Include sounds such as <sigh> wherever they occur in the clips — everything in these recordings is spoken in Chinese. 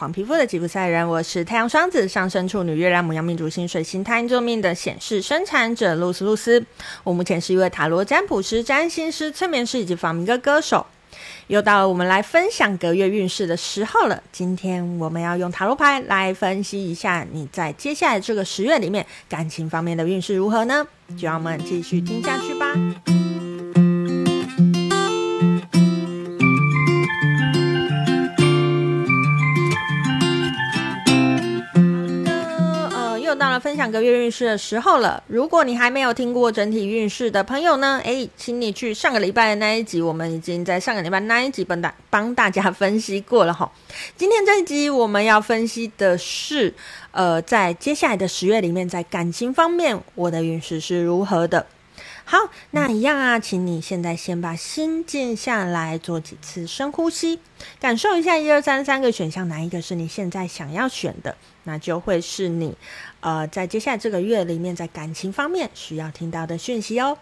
黄皮肤的吉普赛人，我是太阳双子上升处女月亮母羊命主星水星太阴坐命的显示生产者露丝露丝。我目前是一位塔罗占卜师、占星师、催眠师以及仿明歌歌手。又到了我们来分享隔月运势的时候了。今天我们要用塔罗牌来分析一下你在接下来这个十月里面感情方面的运势如何呢？就让我们继续听下去吧。分享个月运势的时候了。如果你还没有听过整体运势的朋友呢，诶，请你去上个礼拜的那一集，我们已经在上个礼拜那一集帮大帮大家分析过了哈。今天这一集我们要分析的是，呃，在接下来的十月里面，在感情方面，我的运势是如何的？好，那一样啊，请你现在先把心静下来，做几次深呼吸，感受一下一二三三个选项，哪一个是你现在想要选的，那就会是你。呃，在接下来这个月里面，在感情方面需要听到的讯息哦。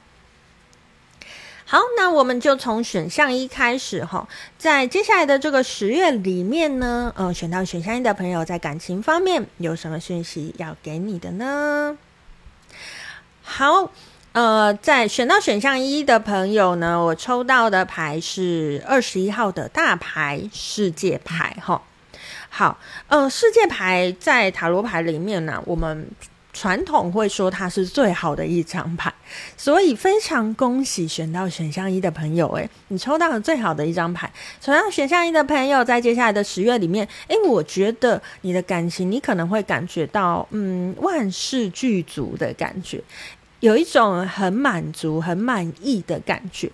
好，那我们就从选项一开始哈。在接下来的这个十月里面呢，呃，选到选项一的朋友，在感情方面有什么讯息要给你的呢？好，呃，在选到选项一的朋友呢，我抽到的牌是二十一号的大牌世界牌哈。好，呃，世界牌在塔罗牌里面呢，我们传统会说它是最好的一张牌，所以非常恭喜选到选项一的朋友，诶，你抽到了最好的一张牌。抽到选项一的朋友，在接下来的十月里面，诶，我觉得你的感情，你可能会感觉到，嗯，万事俱足的感觉，有一种很满足、很满意的感觉。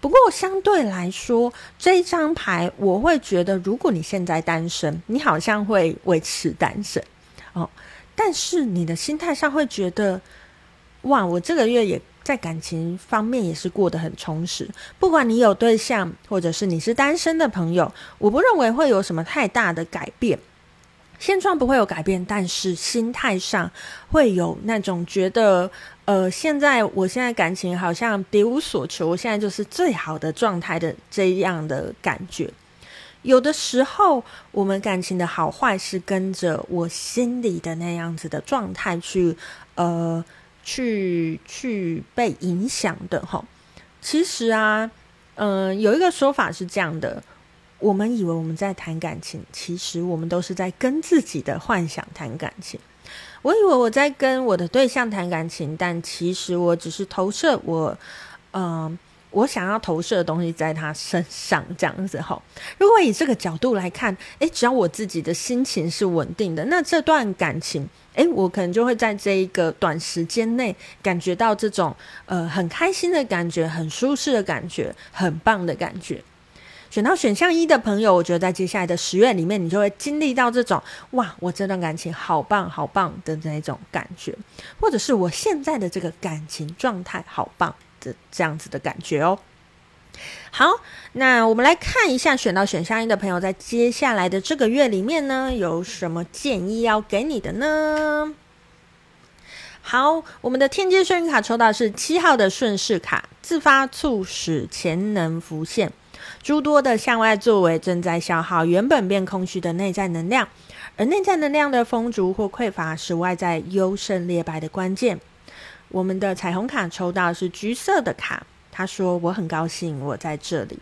不过相对来说，这一张牌我会觉得，如果你现在单身，你好像会维持单身哦。但是你的心态上会觉得，哇，我这个月也在感情方面也是过得很充实。不管你有对象，或者是你是单身的朋友，我不认为会有什么太大的改变。现状不会有改变，但是心态上会有那种觉得，呃，现在我现在感情好像别无所求，我现在就是最好的状态的这样的感觉。有的时候，我们感情的好坏是跟着我心里的那样子的状态去，呃，去去被影响的齁。其实啊，嗯、有一个说法是这样的。我们以为我们在谈感情，其实我们都是在跟自己的幻想谈感情。我以为我在跟我的对象谈感情，但其实我只是投射我，嗯、我想要投射的东西在他身上，这样子哈。如果以这个角度来看，诶，只要我自己的心情是稳定的，那这段感情，诶，我可能就会在这一个短时间内感觉到这种呃很开心的感觉，很舒适的感觉，很棒的感觉。选到选项一的朋友，我觉得在接下来的十月里面，你就会经历到这种哇，我这段感情好棒好棒的那种感觉，或者是我现在的这个感情状态好棒的这样子的感觉哦。好，那我们来看一下选到选项一的朋友，在接下来的这个月里面呢，有什么建议要给你的呢？好，我们的天机顺卡抽到是七号的顺势卡，自发促使潜能浮现。诸多的向外作为正在消耗原本变空虚的内在能量，而内在能量的丰足或匮乏是外在优胜劣败的关键。我们的彩虹卡抽到是橘色的卡，他说：“我很高兴我在这里。”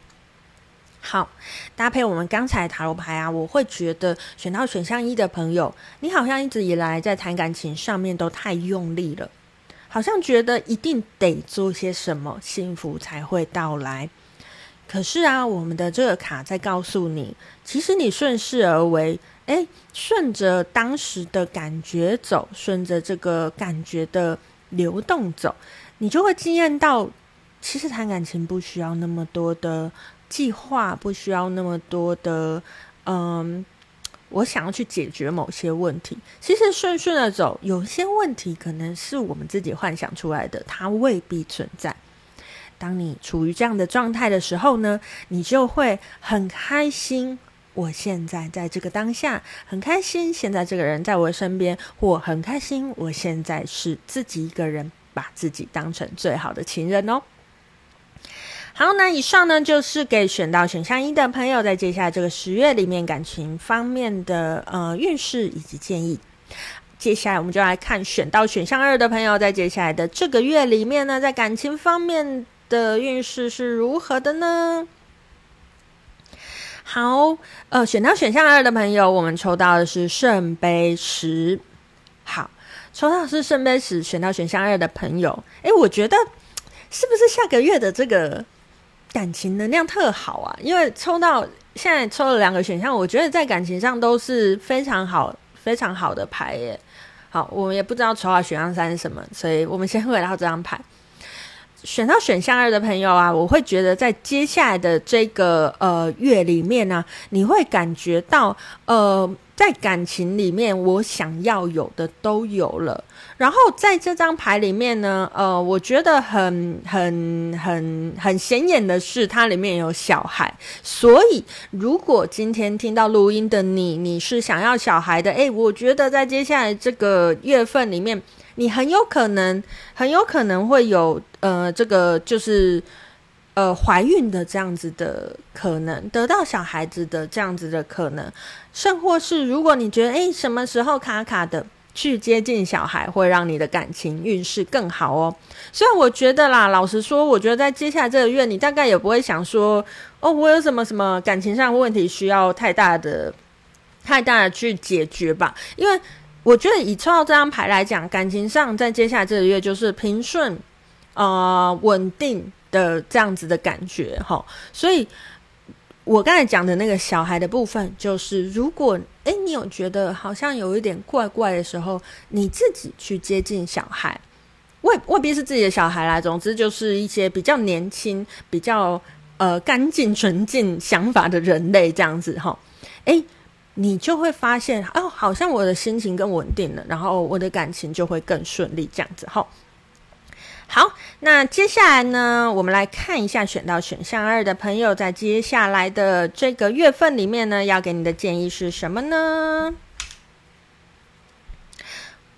好，搭配我们刚才塔罗牌啊，我会觉得选到选项一的朋友，你好像一直以来在谈感情上面都太用力了，好像觉得一定得做些什么，幸福才会到来。可是啊，我们的这个卡在告诉你，其实你顺势而为，诶，顺着当时的感觉走，顺着这个感觉的流动走，你就会惊艳到，其实谈感情不需要那么多的计划，不需要那么多的，嗯，我想要去解决某些问题。其实顺顺的走，有些问题可能是我们自己幻想出来的，它未必存在。当你处于这样的状态的时候呢，你就会很开心。我现在在这个当下很开心，现在这个人在我身边，或很开心。我现在是自己一个人，把自己当成最好的情人哦。好，那以上呢就是给选到选项一的朋友，在接下来这个十月里面感情方面的呃运势以及建议。接下来我们就来看选到选项二的朋友，在接下来的这个月里面呢，在感情方面的运势是如何的呢？好，呃，选到选项二的朋友，我们抽到的是圣杯十。好，抽到是圣杯十，选到选项二的朋友，诶，我觉得是不是下个月的这个？感情能量特好啊，因为抽到现在抽了两个选项，我觉得在感情上都是非常好、非常好的牌耶。好，我们也不知道抽到选项三是什么，所以我们先回到这张牌。选到选项二的朋友啊，我会觉得在接下来的这个呃月里面呢、啊，你会感觉到呃。在感情里面，我想要有的都有了。然后在这张牌里面呢，呃，我觉得很、很、很、很显眼的是，它里面有小孩。所以，如果今天听到录音的你，你是想要小孩的，诶，我觉得在接下来这个月份里面，你很有可能、很有可能会有呃，这个就是。呃，怀孕的这样子的可能，得到小孩子的这样子的可能，甚或是如果你觉得诶，什么时候卡卡的去接近小孩，会让你的感情运势更好哦。虽然我觉得啦，老实说，我觉得在接下来这个月，你大概也不会想说，哦，我有什么什么感情上问题需要太大的、太大的去解决吧。因为我觉得以抽到这张牌来讲，感情上在接下来这个月就是平顺，呃，稳定。的这样子的感觉哈，所以我刚才讲的那个小孩的部分，就是如果诶你有觉得好像有一点怪怪的时候，你自己去接近小孩，未未必是自己的小孩啦，总之就是一些比较年轻、比较呃干净、纯净想法的人类这样子哈，诶你就会发现哦，好像我的心情更稳定了，然后我的感情就会更顺利这样子哈。好，那接下来呢，我们来看一下选到选项二的朋友，在接下来的这个月份里面呢，要给你的建议是什么呢？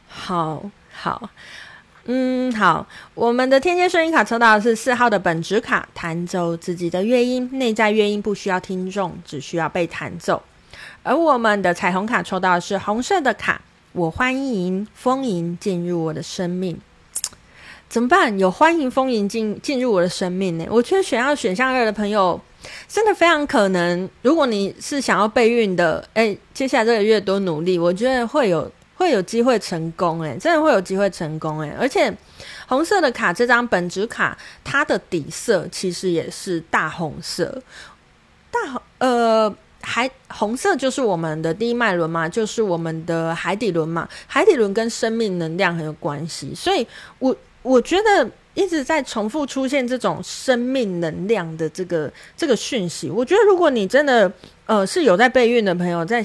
好好，嗯，好，我们的天蝎声音卡抽到的是四号的本质卡，弹奏自己的乐音，内在乐音不需要听众，只需要被弹奏。而我们的彩虹卡抽到的是红色的卡，我欢迎丰盈进入我的生命。怎么办？有欢迎丰盈进进入我的生命呢？我觉得选要选项二的朋友，真的非常可能。如果你是想要备孕的，诶，接下来这个月多努力，我觉得会有会有机会成功。诶，真的会有机会成功。诶，而且红色的卡这张本质卡，它的底色其实也是大红色。大红呃，海红色就是我们的第一脉轮嘛，就是我们的海底轮嘛。海底轮跟生命能量很有关系，所以我。我觉得一直在重复出现这种生命能量的这个这个讯息。我觉得如果你真的呃是有在备孕的朋友，在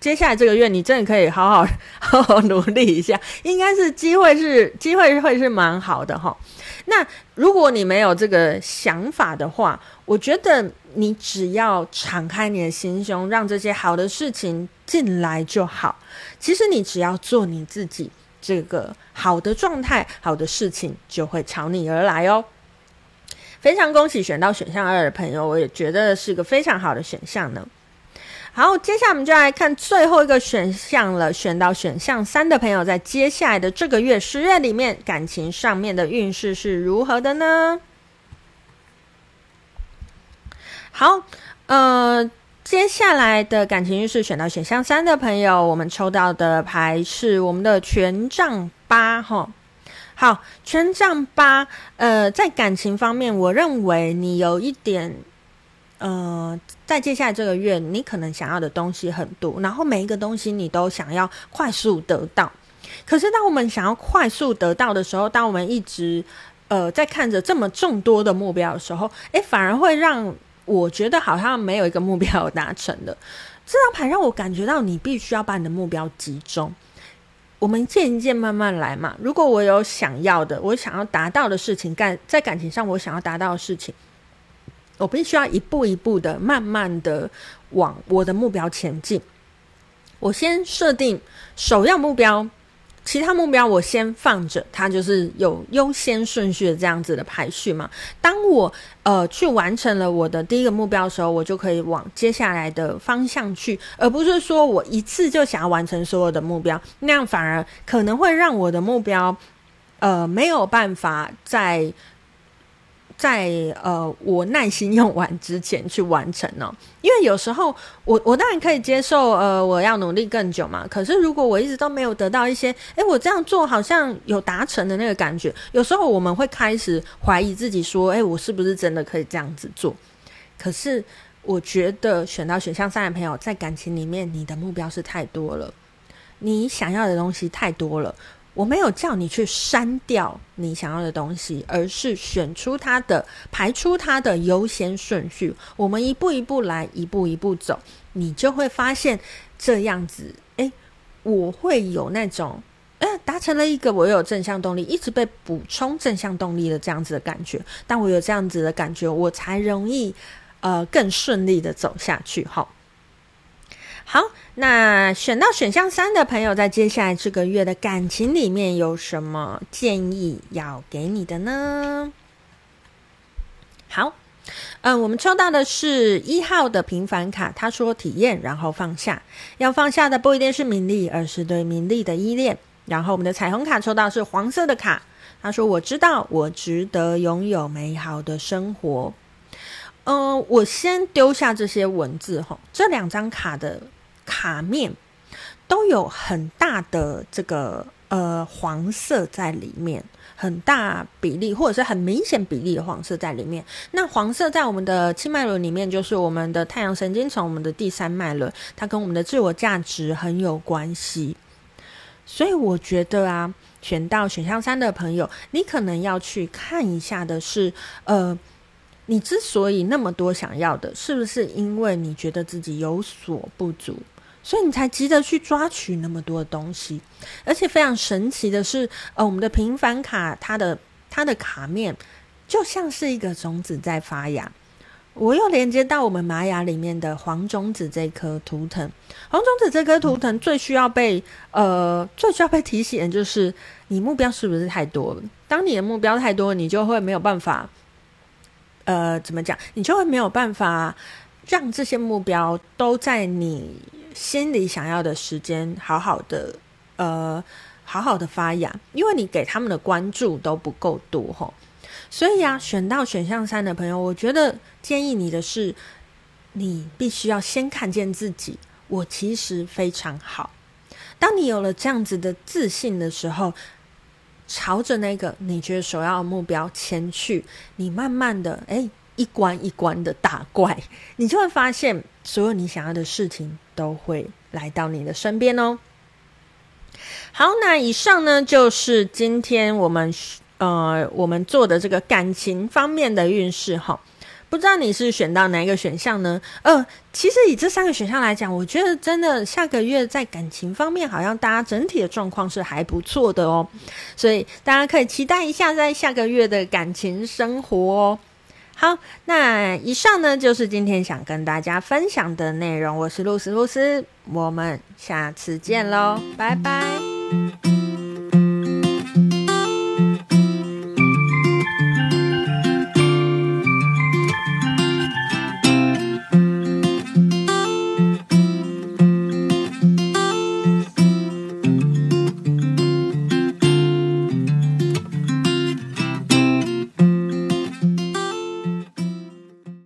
接下来这个月，你真的可以好好 <laughs> 好好努力一下，应该是机会是机会会是蛮好的哈。那如果你没有这个想法的话，我觉得你只要敞开你的心胸，让这些好的事情进来就好。其实你只要做你自己。这个好的状态，好的事情就会朝你而来哦。非常恭喜选到选项二的朋友，我也觉得是个非常好的选项呢。好，接下来我们就来看最后一个选项了。选到选项三的朋友，在接下来的这个月十月里面，感情上面的运势是如何的呢？好，呃。接下来的感情运势选到选项三的朋友，我们抽到的牌是我们的权杖八，哈，好，权杖八，呃，在感情方面，我认为你有一点，呃，在接下来这个月，你可能想要的东西很多，然后每一个东西你都想要快速得到。可是，当我们想要快速得到的时候，当我们一直，呃，在看着这么众多的目标的时候，诶，反而会让。我觉得好像没有一个目标达成的，<laughs> 这张牌让我感觉到你必须要把你的目标集中。我们一件一件慢慢来嘛。如果我有想要的，我想要达到的事情，干在感情上我想要达到的事情，我必须要一步一步的、慢慢的往我的目标前进。我先设定首要目标，其他目标我先放着，它就是有优先顺序的这样子的排序嘛。当我呃去完成了我的第一个目标的时候，我就可以往接下来的方向去，而不是说我一次就想要完成所有的目标，那样反而可能会让我的目标呃没有办法在。在呃，我耐心用完之前去完成呢、因为有时候我我当然可以接受，呃，我要努力更久嘛。可是如果我一直都没有得到一些，哎，我这样做好像有达成的那个感觉，有时候我们会开始怀疑自己，说，哎，我是不是真的可以这样子做？可是我觉得选到选项三的朋友，在感情里面，你的目标是太多了，你想要的东西太多了。我没有叫你去删掉你想要的东西，而是选出它的，排出它的优先顺序。我们一步一步来，一步一步走，你就会发现这样子，诶，我会有那种，呃，达成了一个，我有正向动力，一直被补充正向动力的这样子的感觉。当我有这样子的感觉，我才容易，呃，更顺利的走下去。好。好，那选到选项三的朋友，在接下来这个月的感情里面有什么建议要给你的呢？好，嗯、我们抽到的是一号的平凡卡，他说体验，然后放下，要放下的不一定是名利，而是对名利的依恋。然后我们的彩虹卡抽到是黄色的卡，他说我知道我值得拥有美好的生活。嗯、我先丢下这些文字哈，这两张卡的。卡面都有很大的这个呃黄色在里面，很大比例或者是很明显比例的黄色在里面。那黄色在我们的七脉轮里面，就是我们的太阳神经丛，我们的第三脉轮，它跟我们的自我价值很有关系。所以我觉得啊，选到选项三的朋友，你可能要去看一下的是，呃，你之所以那么多想要的，是不是因为你觉得自己有所不足？所以你才急着去抓取那么多的东西，而且非常神奇的是，呃，我们的平凡卡，它的它的卡面就像是一个种子在发芽。我又连接到我们玛雅里面的黄种子这颗图腾，黄种子这颗图腾最需要被呃最需要被提醒的就是你目标是不是太多了？当你的目标太多，你就会没有办法，呃，怎么讲？你就会没有办法让这些目标都在你。心里想要的时间，好好的，呃，好好的发芽，因为你给他们的关注都不够多吼，所以啊，选到选项三的朋友，我觉得建议你的是，你必须要先看见自己，我其实非常好。当你有了这样子的自信的时候，朝着那个你觉得首要目标前去，你慢慢的，诶，一关一关的打怪，你就会发现，所有你想要的事情。都会来到你的身边哦。好，那以上呢就是今天我们呃我们做的这个感情方面的运势哈。不知道你是选到哪一个选项呢？呃，其实以这三个选项来讲，我觉得真的下个月在感情方面，好像大家整体的状况是还不错的哦。所以大家可以期待一下在下个月的感情生活哦。好，那以上呢就是今天想跟大家分享的内容。我是露丝，露丝，我们下次见喽，拜拜。